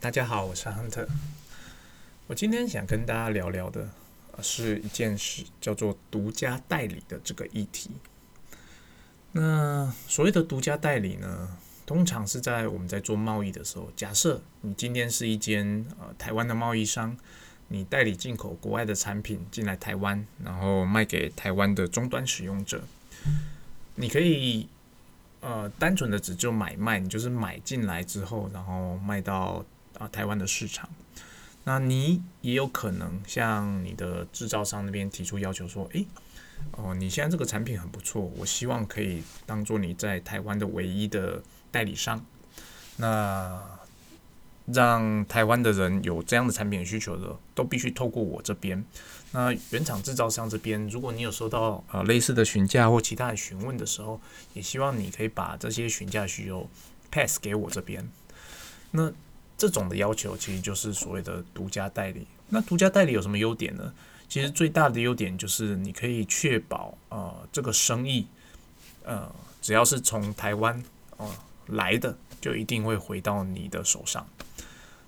大家好，我是亨特。我今天想跟大家聊聊的，是一件事，叫做独家代理的这个议题。那所谓的独家代理呢，通常是在我们在做贸易的时候，假设你今天是一间呃台湾的贸易商，你代理进口国外的产品进来台湾，然后卖给台湾的终端使用者，你可以。呃，单纯的只就买卖，你就是买进来之后，然后卖到啊台湾的市场。那你也有可能向你的制造商那边提出要求说，诶，哦，你现在这个产品很不错，我希望可以当做你在台湾的唯一的代理商。那让台湾的人有这样的产品需求的，都必须透过我这边。那原厂制造商这边，如果你有收到呃类似的询价或其他的询问的时候，也希望你可以把这些询价需求 pass 给我这边。那这种的要求其实就是所谓的独家代理。那独家代理有什么优点呢？其实最大的优点就是你可以确保呃这个生意呃只要是从台湾哦来的，就一定会回到你的手上。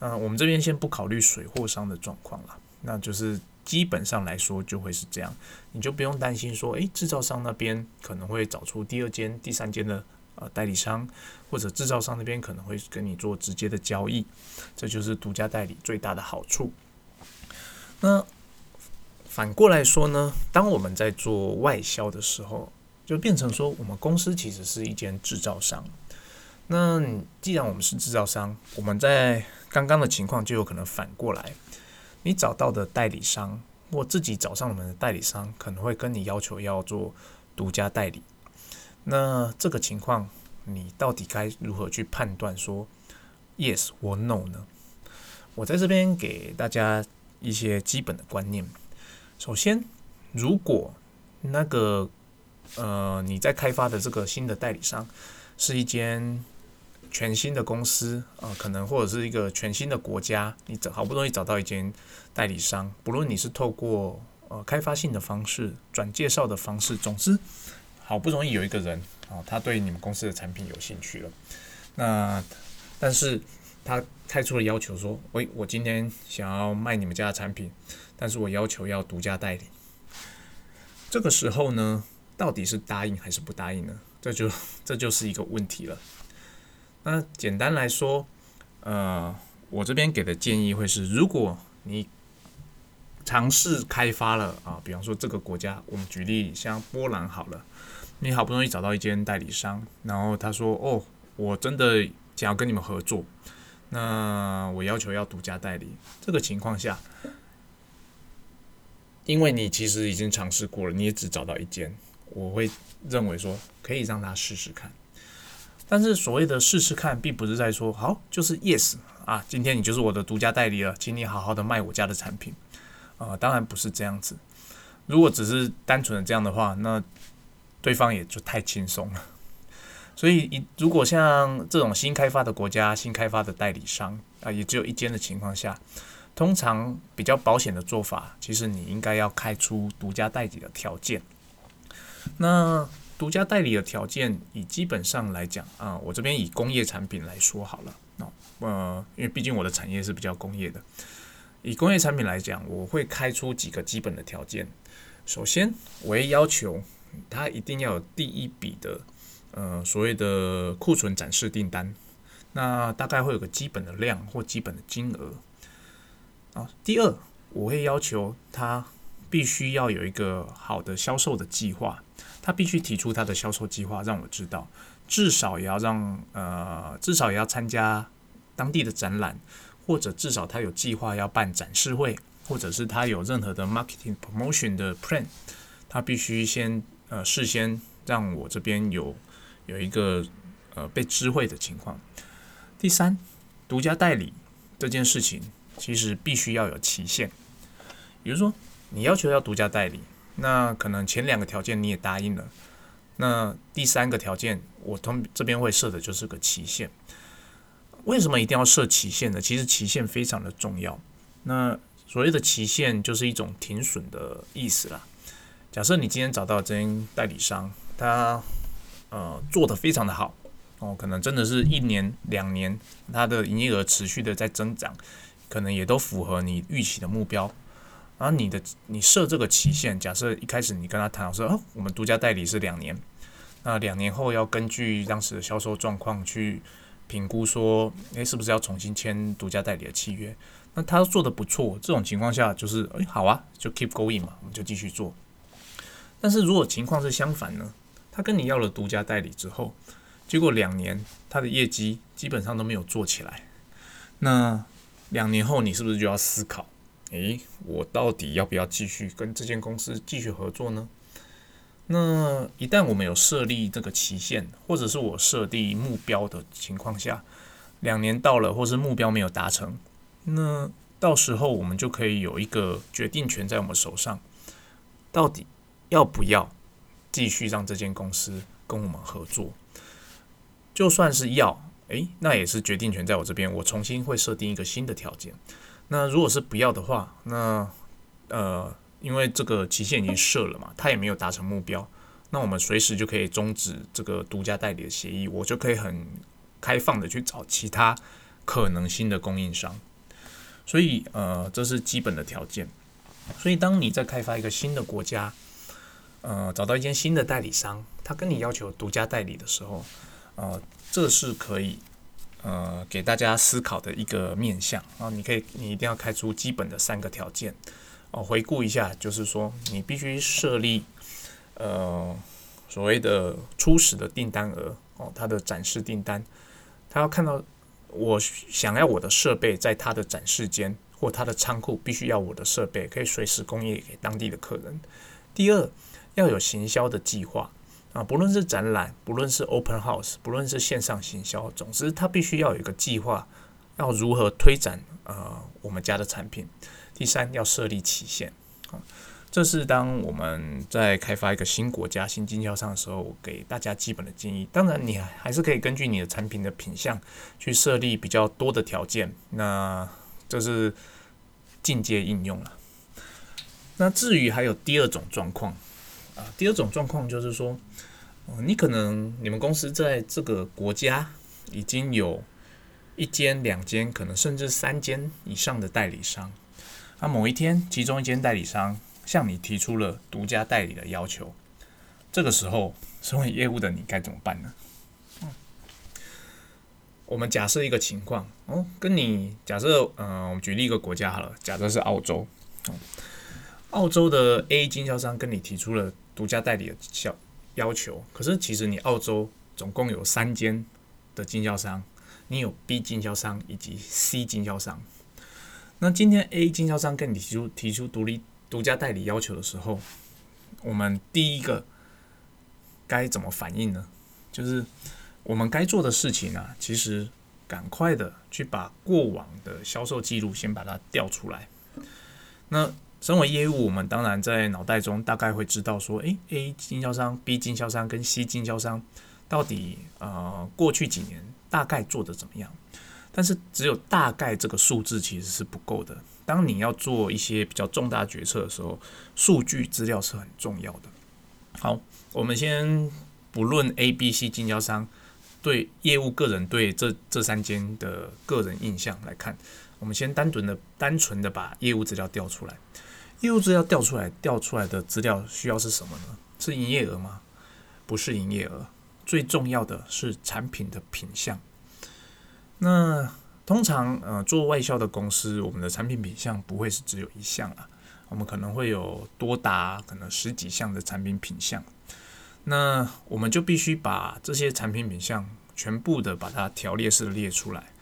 嗯，我们这边先不考虑水货商的状况了，那就是基本上来说就会是这样，你就不用担心说，诶，制造商那边可能会找出第二间、第三间的呃代理商，或者制造商那边可能会跟你做直接的交易，这就是独家代理最大的好处。那反过来说呢，当我们在做外销的时候，就变成说我们公司其实是一间制造商。那既然我们是制造商，我们在刚刚的情况就有可能反过来，你找到的代理商或自己找上门的代理商，可能会跟你要求要做独家代理。那这个情况，你到底该如何去判断说 yes 或 no 呢？我在这边给大家一些基本的观念。首先，如果那个呃你在开发的这个新的代理商是一间全新的公司啊，可能或者是一个全新的国家，你找好不容易找到一间代理商，不论你是透过呃开发性的方式、转介绍的方式，总之好不容易有一个人啊，他对你们公司的产品有兴趣了，那但是他开出了要求说，喂，我今天想要卖你们家的产品，但是我要求要独家代理，这个时候呢，到底是答应还是不答应呢？这就这就是一个问题了。那简单来说，呃，我这边给的建议会是：如果你尝试开发了啊，比方说这个国家，我们举例像波兰好了，你好不容易找到一间代理商，然后他说：“哦，我真的想要跟你们合作，那我要求要独家代理。”这个情况下，因为你其实已经尝试过了，你也只找到一间，我会认为说可以让他试试看。但是所谓的试试看，并不是在说好就是 yes 啊，今天你就是我的独家代理了，请你好好的卖我家的产品啊，当然不是这样子。如果只是单纯的这样的话，那对方也就太轻松了。所以，如果像这种新开发的国家、新开发的代理商啊，也只有一间的情况下，通常比较保险的做法，其实你应该要开出独家代理的条件。那独家代理的条件，以基本上来讲啊，我这边以工业产品来说好了，哦，呃，因为毕竟我的产业是比较工业的，以工业产品来讲，我会开出几个基本的条件。首先，我会要求它一定要有第一笔的，呃，所谓的库存展示订单，那大概会有个基本的量或基本的金额。啊，第二，我会要求他必须要有一个好的销售的计划。他必须提出他的销售计划，让我知道，至少也要让呃，至少也要参加当地的展览，或者至少他有计划要办展示会，或者是他有任何的 marketing promotion 的 plan，他必须先呃事先让我这边有有一个呃被知会的情况。第三，独家代理这件事情其实必须要有期限，比如说你要求要独家代理。那可能前两个条件你也答应了，那第三个条件我通这边会设的就是个期限。为什么一定要设期限呢？其实期限非常的重要。那所谓的期限就是一种停损的意思啦。假设你今天找到这间代理商，他呃做的非常的好哦，可能真的是一年两年，他的营业额持续的在增长，可能也都符合你预期的目标。然后你的你设这个期限，假设一开始你跟他谈说，哦，我们独家代理是两年，那两年后要根据当时的销售状况去评估说，诶，是不是要重新签独家代理的契约？那他做的不错，这种情况下就是，诶，好啊，就 keep going 嘛，我们就继续做。但是如果情况是相反呢？他跟你要了独家代理之后，结果两年他的业绩基本上都没有做起来，那两年后你是不是就要思考？诶，我到底要不要继续跟这间公司继续合作呢？那一旦我们有设立这个期限，或者是我设定目标的情况下，两年到了，或是目标没有达成，那到时候我们就可以有一个决定权在我们手上，到底要不要继续让这间公司跟我们合作？就算是要，诶，那也是决定权在我这边，我重新会设定一个新的条件。那如果是不要的话，那呃，因为这个期限已经设了嘛，他也没有达成目标，那我们随时就可以终止这个独家代理的协议，我就可以很开放的去找其他可能性的供应商。所以呃，这是基本的条件。所以当你在开发一个新的国家，呃，找到一间新的代理商，他跟你要求独家代理的时候，呃，这是可以。呃，给大家思考的一个面向啊，你可以，你一定要开出基本的三个条件哦。回顾一下，就是说，你必须设立呃所谓的初始的订单额哦，它的展示订单，他要看到我想要我的设备在他的展示间或他的仓库，必须要我的设备可以随时供应给当地的客人。第二，要有行销的计划。啊，不论是展览，不论是 open house，不论是线上行销，总之它必须要有一个计划，要如何推展呃我们家的产品。第三，要设立期限。啊，这是当我们在开发一个新国家、新经销商的时候，给大家基本的建议。当然，你还是可以根据你的产品的品相去设立比较多的条件。那这是进阶应用了。那至于还有第二种状况。啊，第二种状况就是说，你可能你们公司在这个国家已经有一间、两间，可能甚至三间以上的代理商。那某一天，其中一间代理商向你提出了独家代理的要求，这个时候，身为业务的你该怎么办呢？嗯，我们假设一个情况，哦，跟你假设，嗯，我们举例一个国家好了，假设是澳洲，澳洲的 A 经销商跟你提出了。独家代理的要要求，可是其实你澳洲总共有三间的经销商，你有 B 经销商以及 C 经销商。那今天 A 经销商跟你提出提出独立独家代理要求的时候，我们第一个该怎么反应呢？就是我们该做的事情呢，其实赶快的去把过往的销售记录先把它调出来。那身为业务，我们当然在脑袋中大概会知道说，诶 a 经销商、B 经销商跟 C 经销商到底呃过去几年大概做的怎么样？但是只有大概这个数字其实是不够的。当你要做一些比较重大决策的时候，数据资料是很重要的。好，我们先不论 A、B、C 经销商对业务个人对这这三间的个人印象来看，我们先单纯的单纯的把业务资料调出来。业务资料调出来，调出来的资料需要是什么呢？是营业额吗？不是营业额，最重要的是产品的品相。那通常呃做外销的公司，我们的产品品相不会是只有一项啊，我们可能会有多达可能十几项的产品品相。那我们就必须把这些产品品相全部的把它条列式的列出来，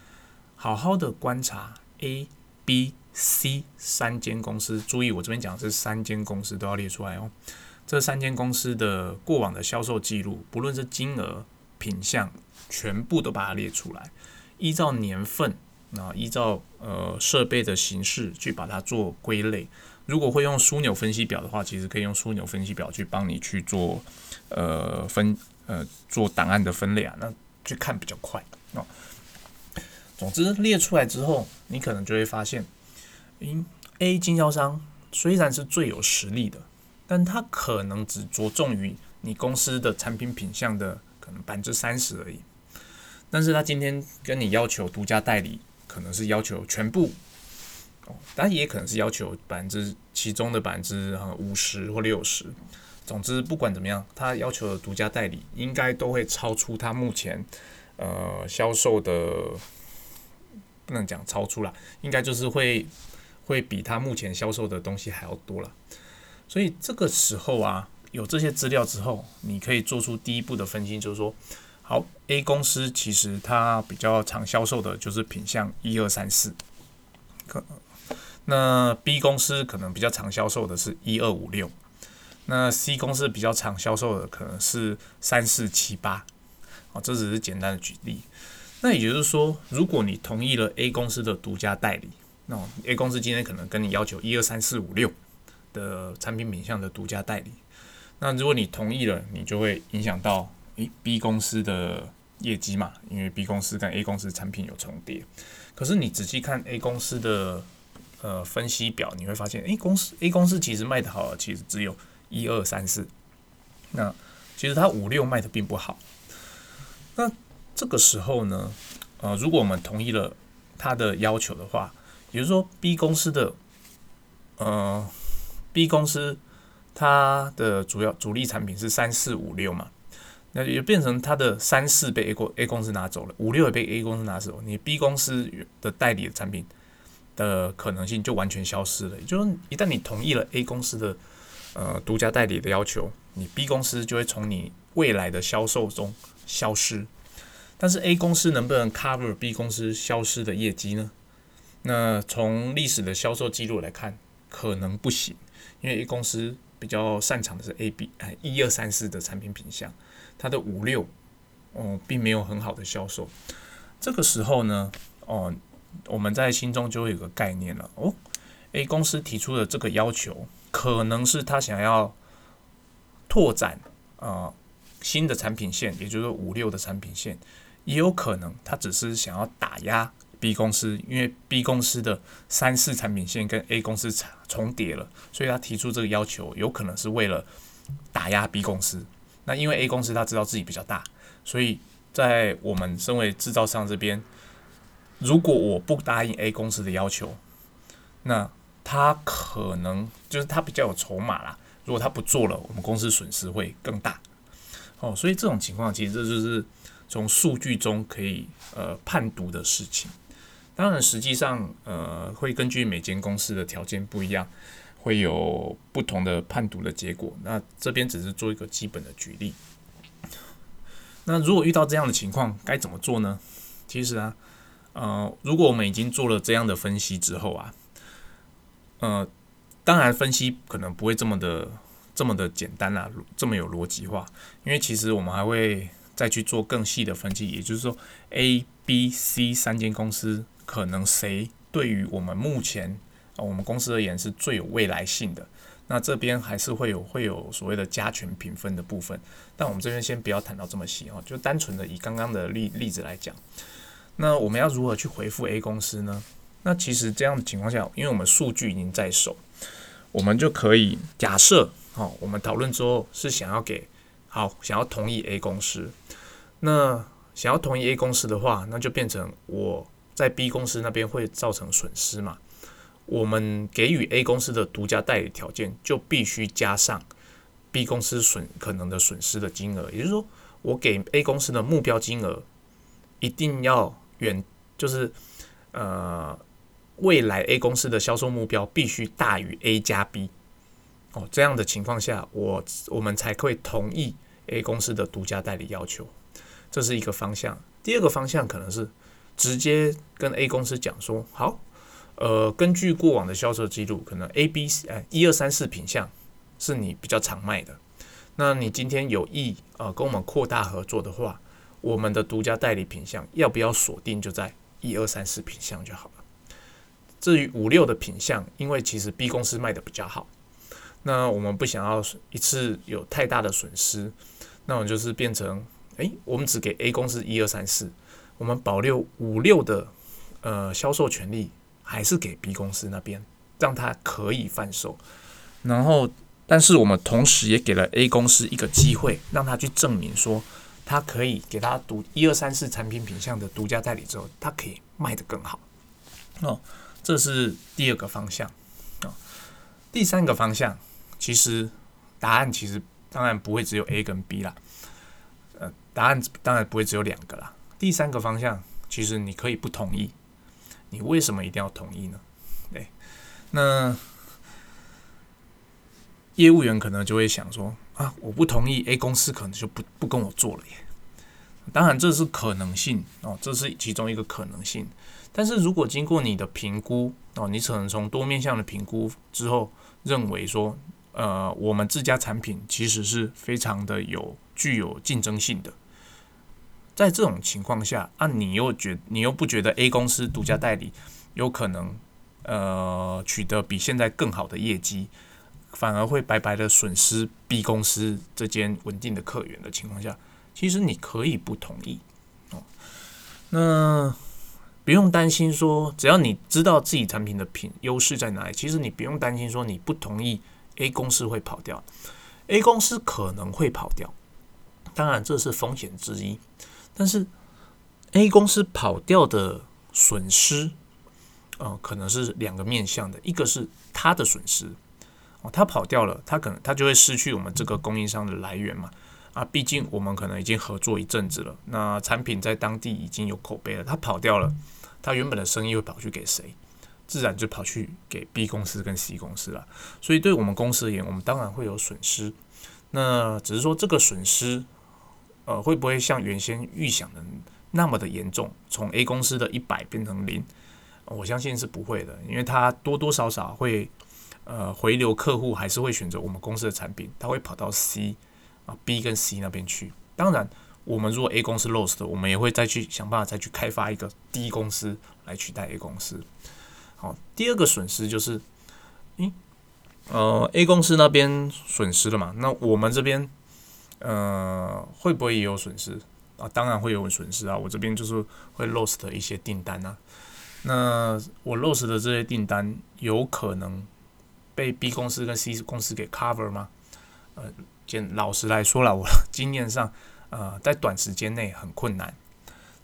好好的观察 A、B。C 三间公司，注意我这边讲是三间公司都要列出来哦。这三间公司的过往的销售记录，不论是金额、品相，全部都把它列出来。依照年份，那依照呃设备的形式去把它做归类。如果会用枢纽分析表的话，其实可以用枢纽分析表去帮你去做呃分呃做档案的分类啊，那去看比较快哦。总之列出来之后，你可能就会发现。因 A 经销商虽然是最有实力的，但他可能只着重于你公司的产品品相的可能百分之三十而已。但是他今天跟你要求独家代理，可能是要求全部，哦，当然也可能是要求百分之其中的百分之五十或六十。总之，不管怎么样，他要求的独家代理应该都会超出他目前呃销售的，不能讲超出了，应该就是会会比他目前销售的东西还要多了。所以这个时候啊，有这些资料之后，你可以做出第一步的分析，就是说。好，A 公司其实它比较常销售的就是品相一二三四，可那 B 公司可能比较常销售的是一二五六，那 C 公司比较常销售的可能是三四七八，哦，这只是简单的举例。那也就是说，如果你同意了 A 公司的独家代理，那 A 公司今天可能跟你要求一二三四五六的产品品相的独家代理，那如果你同意了，你就会影响到诶。B 公司的业绩嘛，因为 B 公司跟 A 公司产品有重叠，可是你仔细看 A 公司的呃分析表，你会发现，诶，公司 A 公司其实卖的好，其实只有一二三四，那其实它五六卖的并不好。那这个时候呢，呃，如果我们同意了他的要求的话，也就是说 B 公司的呃 B 公司它的主要主力产品是三四五六嘛。那也变成它的三四被 A 公 A 公司拿走了，五六也被 A 公司拿走，你 B 公司的代理的产品的可能性就完全消失了。也就是一旦你同意了 A 公司的呃独家代理的要求，你 B 公司就会从你未来的销售中消失。但是 A 公司能不能 cover B 公司消失的业绩呢？那从历史的销售记录来看，可能不行，因为 A 公司比较擅长的是 A、B 哎一二三四的产品品相。它的五六哦，并没有很好的销售。这个时候呢，哦，我们在心中就会有个概念了哦。A 公司提出的这个要求，可能是他想要拓展啊新的产品线，也就是五六的产品线，也有可能他只是想要打压 B 公司，因为 B 公司的三四产品线跟 A 公司重叠了，所以他提出这个要求，有可能是为了打压 B 公司。那因为 A 公司他知道自己比较大，所以在我们身为制造商这边，如果我不答应 A 公司的要求，那他可能就是他比较有筹码啦。如果他不做了，我们公司损失会更大。哦，所以这种情况其实这就是从数据中可以呃判读的事情。当然，实际上呃会根据每间公司的条件不一样。会有不同的判读的结果。那这边只是做一个基本的举例。那如果遇到这样的情况，该怎么做呢？其实啊，呃，如果我们已经做了这样的分析之后啊，呃，当然分析可能不会这么的这么的简单啦，这么有逻辑化。因为其实我们还会再去做更细的分析，也就是说，A、B、C 三间公司可能谁对于我们目前啊我们公司而言是最有未来性的，那这边还是会有会有所谓的加权评分的部分，但我们这边先不要谈到这么细哦，就单纯的以刚刚的例例子来讲，那我们要如何去回复 A 公司呢？那其实这样的情况下，因为我们数据已经在手，我们就可以假设，哦，我们讨论之后是想要给好想要同意 A 公司，那想要同意 A 公司的话，那就变成我在 B 公司那边会造成损失嘛。我们给予 A 公司的独家代理条件，就必须加上 B 公司损可能的损失的金额。也就是说，我给 A 公司的目标金额一定要远，就是呃，未来 A 公司的销售目标必须大于 A 加 B。哦，这样的情况下，我我们才会同意 A 公司的独家代理要求。这是一个方向。第二个方向可能是直接跟 A 公司讲说，好。呃，根据过往的销售记录，可能 A、B、C 哎一二三四品相是你比较常卖的。那你今天有意呃跟我们扩大合作的话，我们的独家代理品相要不要锁定就在一二三四品相就好了。至于五六的品相，因为其实 B 公司卖的比较好，那我们不想要一次有太大的损失，那我就是变成哎，我们只给 A 公司一二三四，我们保留五六的呃销售权利。还是给 B 公司那边，让他可以贩售。然后，但是我们同时也给了 A 公司一个机会，让他去证明说他可以给他独一二三四产品品项的独家代理之后，他可以卖得更好。哦，这是第二个方向啊。第三个方向，其实答案其实当然不会只有 A 跟 B 啦，呃，答案当然不会只有两个啦。第三个方向，其实你可以不同意，你为什么一定要同意呢？对，那业务员可能就会想说啊，我不同意，A 公司可能就不不跟我做了耶。当然这是可能性哦，这是其中一个可能性。但是如果经过你的评估哦，你可能从多面向的评估之后，认为说，呃，我们自家产品其实是非常的有具有竞争性的。在这种情况下，啊，你又觉你又不觉得 A 公司独家代理有可能呃取得比现在更好的业绩，反而会白白的损失 B 公司这间稳定的客源的情况下，其实你可以不同意哦。那。不用担心说，只要你知道自己产品的品优势在哪里，其实你不用担心说你不同意 A 公司会跑掉，A 公司可能会跑掉，当然这是风险之一。但是 A 公司跑掉的损失，呃，可能是两个面向的，一个是它的损失哦，它跑掉了，它可能它就会失去我们这个供应商的来源嘛。啊，毕竟我们可能已经合作一阵子了，那产品在当地已经有口碑了，它跑掉了。他原本的生意会跑去给谁？自然就跑去给 B 公司跟 C 公司了。所以对我们公司而言，我们当然会有损失。那只是说这个损失，呃，会不会像原先预想的那么的严重？从 A 公司的一百变成零，我相信是不会的，因为它多多少少会呃回流客户，还是会选择我们公司的产品，他会跑到 C 啊 B 跟 C 那边去。当然。我们如果 A 公司 lost，我们也会再去想办法再去开发一个 D 公司来取代 A 公司。好，第二个损失就是，咦，呃，A 公司那边损失了嘛？那我们这边，呃，会不会也有损失啊？当然会有损失啊！我这边就是会 lost 一些订单啊。那我 lost 的这些订单有可能被 B 公司跟 C 公司给 cover 吗？呃，简老实来说了，我经验上。呃，在短时间内很困难，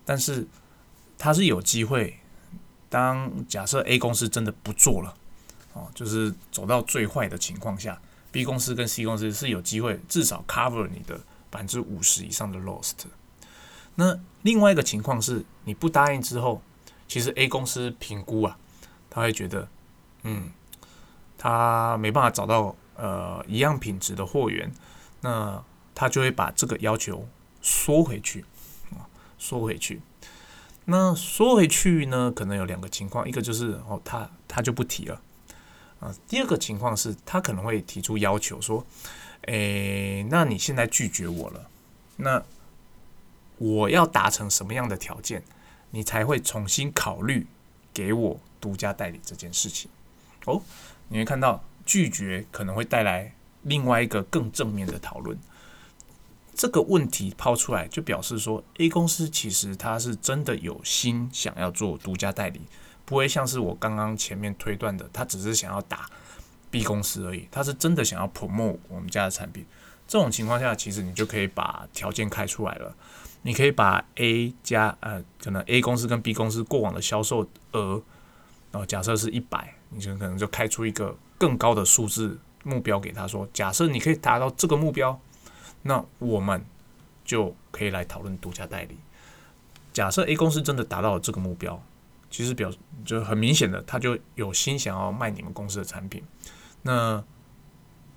但是它是有机会。当假设 A 公司真的不做了，哦，就是走到最坏的情况下，B 公司跟 C 公司是有机会至少 cover 你的百分之五十以上的 lost。那另外一个情况是，你不答应之后，其实 A 公司评估啊，他会觉得，嗯，他没办法找到呃一样品质的货源，那他就会把这个要求。缩回去啊，缩回去。那缩回去呢？可能有两个情况，一个就是哦，他他就不提了啊。第二个情况是他可能会提出要求说，诶，那你现在拒绝我了，那我要达成什么样的条件，你才会重新考虑给我独家代理这件事情？哦，你会看到拒绝可能会带来另外一个更正面的讨论。这个问题抛出来，就表示说，A 公司其实它是真的有心想要做独家代理，不会像是我刚刚前面推断的，他只是想要打 B 公司而已，他是真的想要 promote 我们家的产品。这种情况下，其实你就可以把条件开出来了，你可以把 A 加呃，可能 A 公司跟 B 公司过往的销售额，然后假设是一百，你就可能就开出一个更高的数字目标给他说，假设你可以达到这个目标。那我们就可以来讨论独家代理。假设 A 公司真的达到了这个目标，其实表就很明显的，他就有心想要卖你们公司的产品。那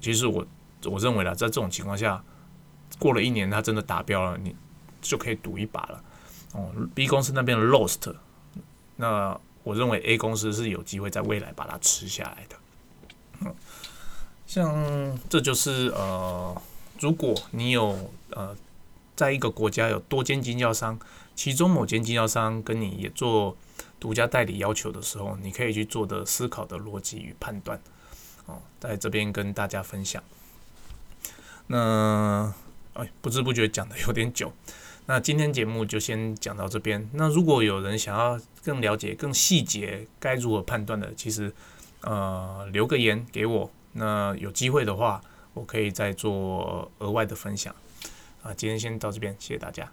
其实我我认为啦，在这种情况下，过了一年，他真的达标了，你就可以赌一把了。哦，B 公司那边的 lost，那我认为 A 公司是有机会在未来把它吃下来的。嗯，像这就是呃。如果你有呃，在一个国家有多间经销商，其中某间经销商跟你也做独家代理要求的时候，你可以去做的思考的逻辑与判断，哦，在这边跟大家分享。那哎，不知不觉讲的有点久，那今天节目就先讲到这边。那如果有人想要更了解、更细节该如何判断的，其实呃留个言给我，那有机会的话。我可以再做额外的分享。啊，今天先到这边，谢谢大家。